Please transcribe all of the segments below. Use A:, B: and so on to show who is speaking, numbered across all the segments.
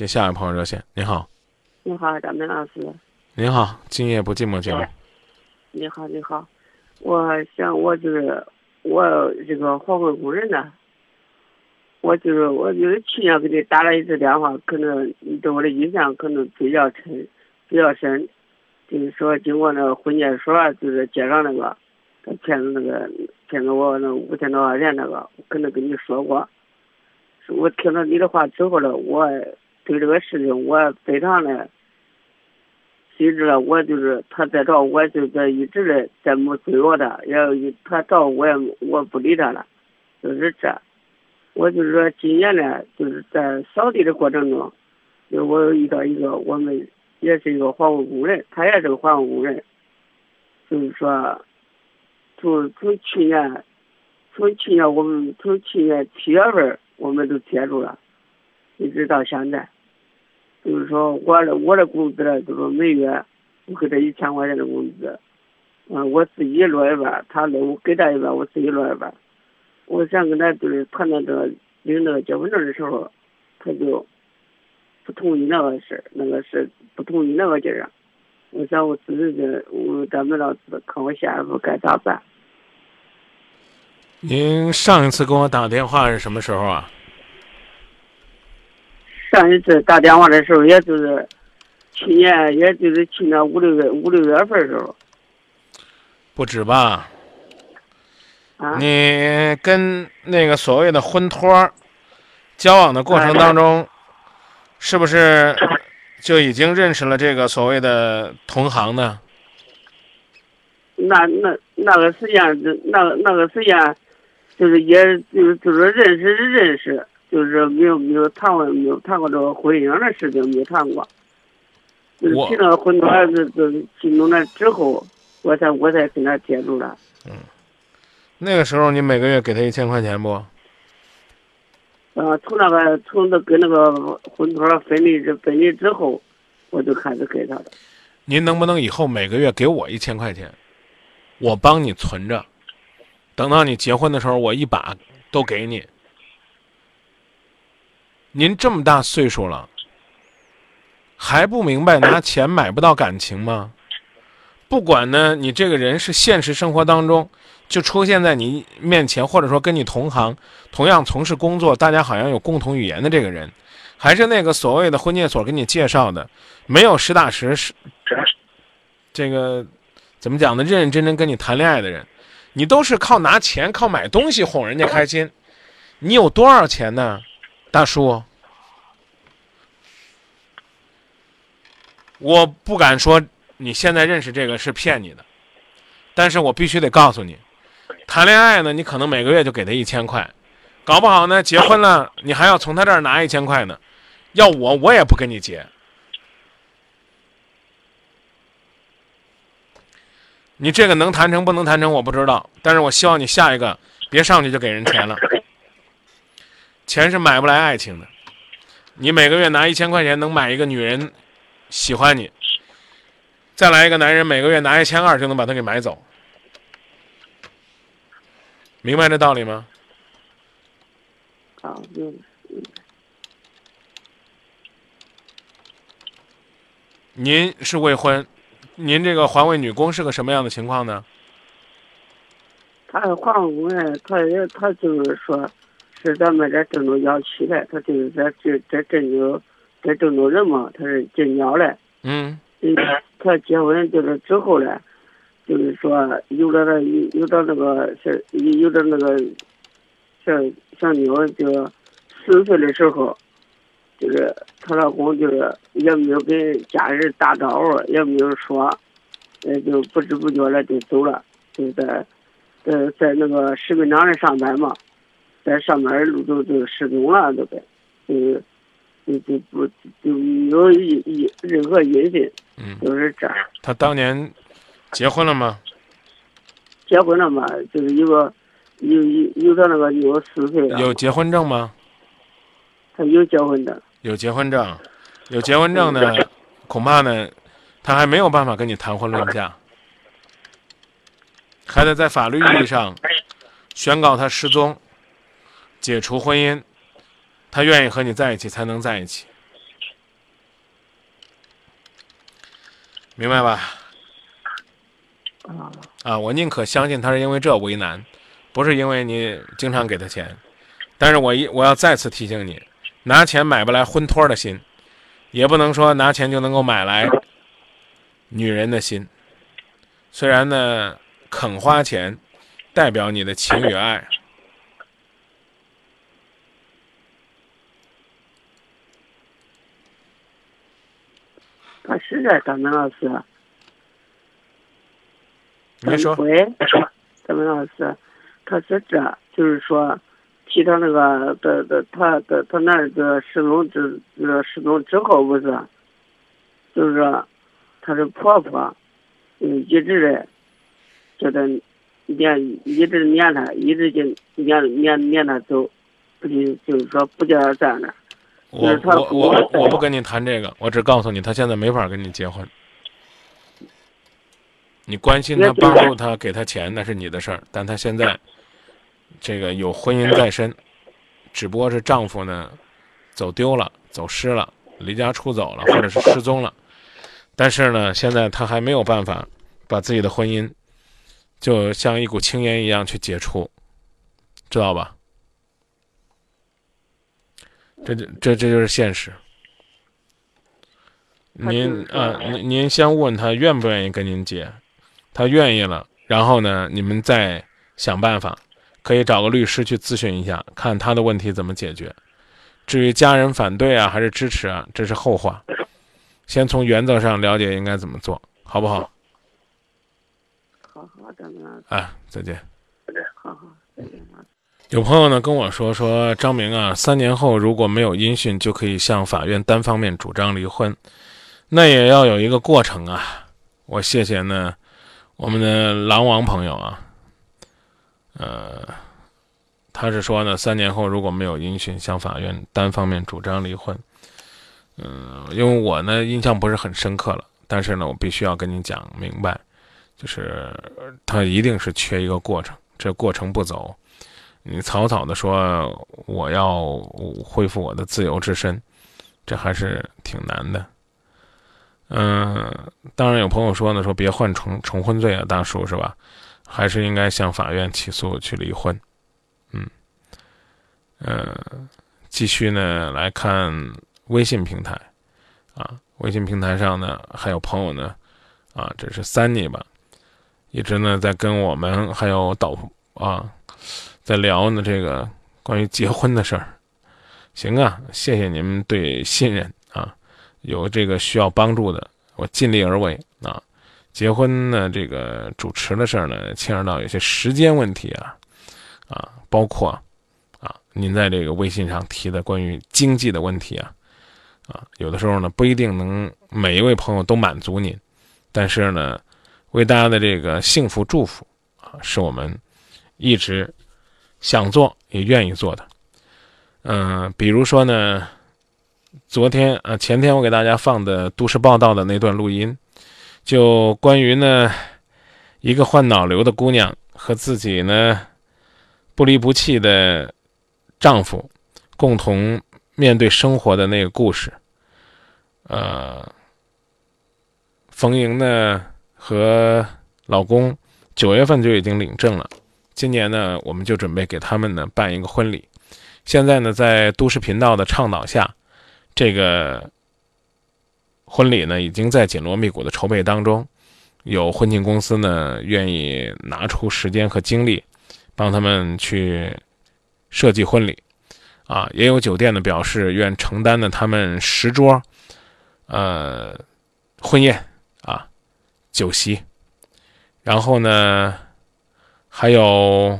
A: 接下一位朋友热线。您好，
B: 你好，张明老师。
A: 您好，今夜不寂寞节目。
B: 你好，你好，我想我就是我这个环卫工人呢，我就是我就是去年给你打了一次电话，可能你对我的印象可能比较深，比较深，就是说经过那个婚介所就是介绍那个，他骗子那个骗子我那五千多块钱那个，可能跟你说过。我听了你的话之后呢，我对这个事情我非常的，其实呢，我就是他在找我，就在一直的在没追我的，也他找我也我不理他了，就是这。我就是说今年呢，就是在扫地的过程中，就我遇到一个我们也是一个环卫工人，他也是个环卫工人，就是说从从去年，从去年我们从去年七月份。我们都接触了，一直到现在，就是说我的我的工资呢，就是每月我给他一千块钱的工资，嗯，我自己落一半，他我给他一半，我自己落一半。我想跟他就是谈那个领那个结婚证的时候，他就不同意那个事那个事不同意那个劲儿。我想我自己的，我咱们老师看我下一步该咋办。
A: 您上一次给我打电话是什么时候啊？
B: 上一次打电话的时候，也就是去年，也就是去年五六月五六月份的时候。
A: 不止吧？
B: 啊？
A: 你跟那个所谓的婚托交往的过程当中，是不是就已经认识了这个所谓的同行呢？
B: 那那那个时间，那那个时间。就是也就是就是认识是认识，就是没有没有谈过没有谈过这个婚姻的事情，没谈过。就是提那个婚托是是进入了之后，我才我才跟他接触了。
A: 嗯，那个时候你每个月给他一千块钱不？
B: 呃，从那个从那跟那个婚托分离之分离之后，我就开始给他的。
A: 您能不能以后每个月给我一千块钱，我帮你存着？等到你结婚的时候，我一把都给你。您这么大岁数了，还不明白拿钱买不到感情吗？不管呢，你这个人是现实生活当中就出现在你面前，或者说跟你同行、同样从事工作，大家好像有共同语言的这个人，还是那个所谓的婚介所给你介绍的，没有实打实是这个怎么讲呢？认认真真跟你谈恋爱的人。你都是靠拿钱、靠买东西哄人家开心，你有多少钱呢，大叔？我不敢说你现在认识这个是骗你的，但是我必须得告诉你，谈恋爱呢，你可能每个月就给他一千块，搞不好呢，结婚了你还要从他这儿拿一千块呢，要我我也不跟你结。你这个能谈成不能谈成我不知道，但是我希望你下一个别上去就给人钱了，钱是买不来爱情的。你每个月拿一千块钱能买一个女人喜欢你，再来一个男人每个月拿一千二就能把她给买走，明白这道理吗？
B: 啊，明白。
A: 您是未婚。您这个环卫女工是个什么样的情况呢？
B: 他是环卫工人，他也他就是说，是咱们这郑州郊区的，他就是在这这郑州，在郑州人嘛，他是进鸟的。
A: 嗯。
B: 嗯，他结婚就是之后呢，就是说有了那有有了那个是有了那个小小妞，就四岁的时候。就是她老公，就是也没有跟家人打招呼，也没有说，呃，就不知不觉的就走了，就在在在那个食品厂里上班嘛，在上班的路都都失踪了，都呗，就是就就不就没有一一任何音讯，
A: 嗯，
B: 就是这样。
A: 他当年结婚了吗？
B: 结婚了嘛，就是有个有有有的那个有四岁了。
A: 有结婚证吗？
B: 他有结婚证。
A: 有结婚证，有结婚证呢，恐怕呢，他还没有办法跟你谈婚论嫁，还得在法律意义上宣告他失踪，解除婚姻，他愿意和你在一起才能在一起。明白吧？
B: 啊，
A: 我宁可相信他是因为这为难，不是因为你经常给他钱。但是我一我要再次提醒你，拿钱买不来婚托的心，也不能说拿钱就能够买来女人的心。虽然呢，肯花钱代表你的情与爱。
B: 他是这，张明老师。
A: 你说，
B: 喂，张明老师，他是这，就是说，提到那个的的他的他那个失踪之呃失踪之后不是，就是说，他的婆婆，嗯，一直的，叫他撵，一直撵他，一直就撵撵撵他走，不就就是说不叫他站那儿。
A: 我我我 我不跟你谈这个，我只告诉你，他现在没法跟你结婚。你关心他、帮助他、给他钱，那是你的事儿。但他现在这个有婚姻在身，只不过是丈夫呢走丢了、走失了、离家出走了，或者是失踪了。但是呢，现在他还没有办法把自己的婚姻就像一股青烟一样去解除，知道吧？这就这这就是现实。您啊，您您先问他愿不愿意跟您结，他愿意了，然后呢，你们再想办法，可以找个律师去咨询一下，看他的问题怎么解决。至于家人反对啊还是支持啊，这是后话。先从原则上了解应该怎么做，好不好？
B: 好好的呢。
A: 哎，再见。
B: 好好，再见啊。
A: 有朋友呢跟我说说张明啊，三年后如果没有音讯，就可以向法院单方面主张离婚，那也要有一个过程啊。我谢谢呢，我们的狼王朋友啊，呃，他是说呢，三年后如果没有音讯，向法院单方面主张离婚。嗯，因为我呢印象不是很深刻了，但是呢，我必须要跟你讲明白，就是他一定是缺一个过程，这过程不走。你草草的说我要恢复我的自由之身，这还是挺难的。嗯，当然有朋友说呢，说别换重重婚罪啊，大叔是吧？还是应该向法院起诉去离婚。嗯，呃，继续呢来看微信平台啊，微信平台上呢还有朋友呢啊，这是 Sunny 吧，一直呢在跟我们还有导啊。在聊呢，这个关于结婚的事儿，行啊，谢谢您对信任啊，有这个需要帮助的，我尽力而为啊。结婚呢，这个主持的事儿呢，牵扯到有些时间问题啊，啊，包括啊，您在这个微信上提的关于经济的问题啊，啊，有的时候呢不一定能每一位朋友都满足您，但是呢，为大家的这个幸福祝福啊，是我们一直。想做也愿意做的，嗯，比如说呢，昨天啊前天我给大家放的都市报道的那段录音，就关于呢一个患脑瘤的姑娘和自己呢不离不弃的丈夫共同面对生活的那个故事。呃，冯莹呢和老公九月份就已经领证了。今年呢，我们就准备给他们呢办一个婚礼。现在呢，在都市频道的倡导下，这个婚礼呢已经在紧锣密鼓的筹备当中。有婚庆公司呢愿意拿出时间和精力，帮他们去设计婚礼。啊，也有酒店呢表示愿承担呢他们十桌，呃，婚宴啊，酒席。然后呢？还有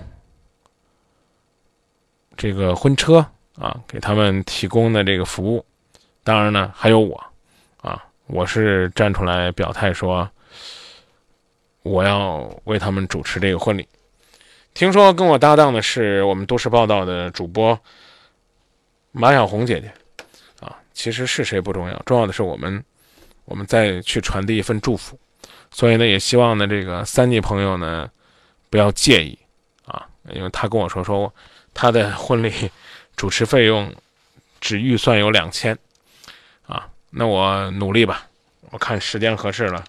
A: 这个婚车啊，给他们提供的这个服务。当然呢，还有我啊，我是站出来表态说，我要为他们主持这个婚礼。听说跟我搭档的是我们都市报道的主播马小红姐姐啊。其实是谁不重要，重要的是我们，我们再去传递一份祝福。所以呢，也希望呢，这个三弟朋友呢。不要介意，啊，因为他跟我说说，他的婚礼主持费用只预算有两千，啊，那我努力吧，我看时间合适了，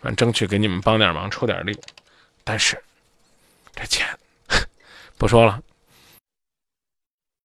A: 反争取给你们帮点忙，出点力。但是这钱 不说了，